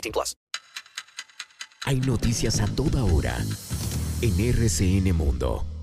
18 plus. Hay noticias a toda hora en RCN Mundo.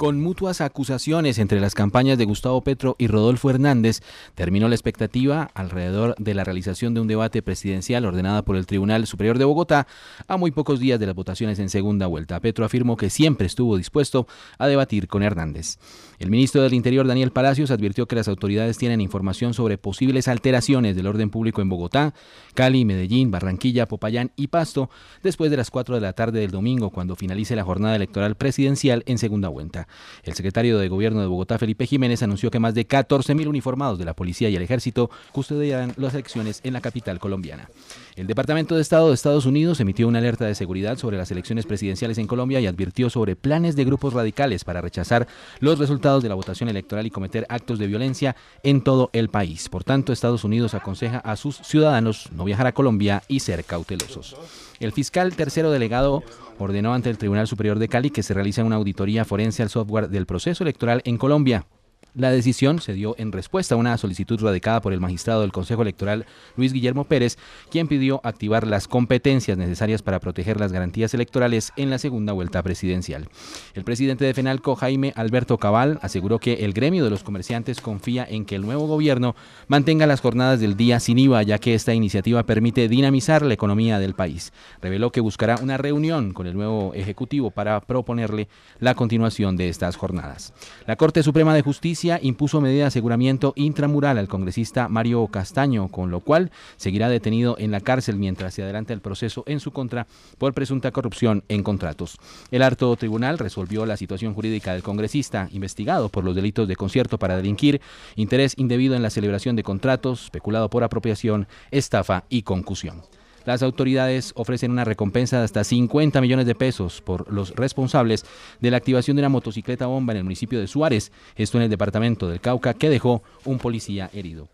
Con mutuas acusaciones entre las campañas de Gustavo Petro y Rodolfo Hernández, terminó la expectativa alrededor de la realización de un debate presidencial ordenada por el Tribunal Superior de Bogotá a muy pocos días de las votaciones en segunda vuelta. Petro afirmó que siempre estuvo dispuesto a debatir con Hernández. El ministro del Interior, Daniel Palacios, advirtió que las autoridades tienen información sobre posibles alteraciones del orden público en Bogotá, Cali, Medellín, Barranquilla, Popayán y Pasto después de las 4 de la tarde del domingo, cuando finalice la jornada electoral presidencial en segunda vuelta. El secretario de Gobierno de Bogotá, Felipe Jiménez, anunció que más de 14.000 uniformados de la policía y el ejército custodiarán las elecciones en la capital colombiana. El Departamento de Estado de Estados Unidos emitió una alerta de seguridad sobre las elecciones presidenciales en Colombia y advirtió sobre planes de grupos radicales para rechazar los resultados de la votación electoral y cometer actos de violencia en todo el país. Por tanto, Estados Unidos aconseja a sus ciudadanos no viajar a Colombia y ser cautelosos. El fiscal tercero delegado ordenó ante el Tribunal Superior de Cali que se realice una auditoría forense al software del proceso electoral en Colombia. La decisión se dio en respuesta a una solicitud radicada por el magistrado del Consejo Electoral Luis Guillermo Pérez, quien pidió activar las competencias necesarias para proteger las garantías electorales en la segunda vuelta presidencial. El presidente de FENALCO, Jaime Alberto Cabal, aseguró que el gremio de los comerciantes confía en que el nuevo gobierno mantenga las jornadas del día sin IVA, ya que esta iniciativa permite dinamizar la economía del país. Reveló que buscará una reunión con el nuevo Ejecutivo para proponerle la continuación de estas jornadas. La Corte Suprema de Justicia impuso medida de aseguramiento intramural al congresista Mario Castaño, con lo cual seguirá detenido en la cárcel mientras se adelanta el proceso en su contra por presunta corrupción en contratos. El harto tribunal resolvió la situación jurídica del congresista, investigado por los delitos de concierto para delinquir, interés indebido en la celebración de contratos, especulado por apropiación, estafa y concusión. Las autoridades ofrecen una recompensa de hasta 50 millones de pesos por los responsables de la activación de una motocicleta bomba en el municipio de Suárez, esto en el departamento del Cauca, que dejó un policía herido.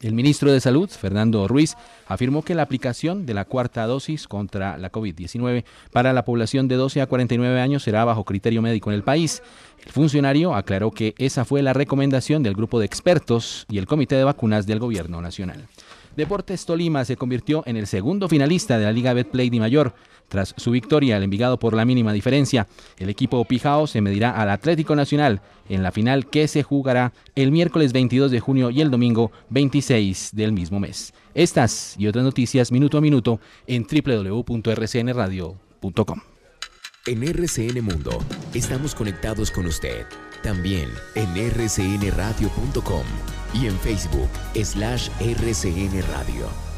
El ministro de Salud, Fernando Ruiz, afirmó que la aplicación de la cuarta dosis contra la COVID-19 para la población de 12 a 49 años será bajo criterio médico en el país. El funcionario aclaró que esa fue la recomendación del grupo de expertos y el comité de vacunas del gobierno nacional. Deportes Tolima se convirtió en el segundo finalista de la Liga Betplay de Mayor. Tras su victoria al Envigado por la mínima diferencia, el equipo Pijao se medirá al Atlético Nacional en la final que se jugará el miércoles 22 de junio y el domingo 26 del mismo mes. Estas y otras noticias minuto a minuto en www.rcnradio.com. En RCN Mundo estamos conectados con usted, también en rcnradio.com y en Facebook slash rcnradio.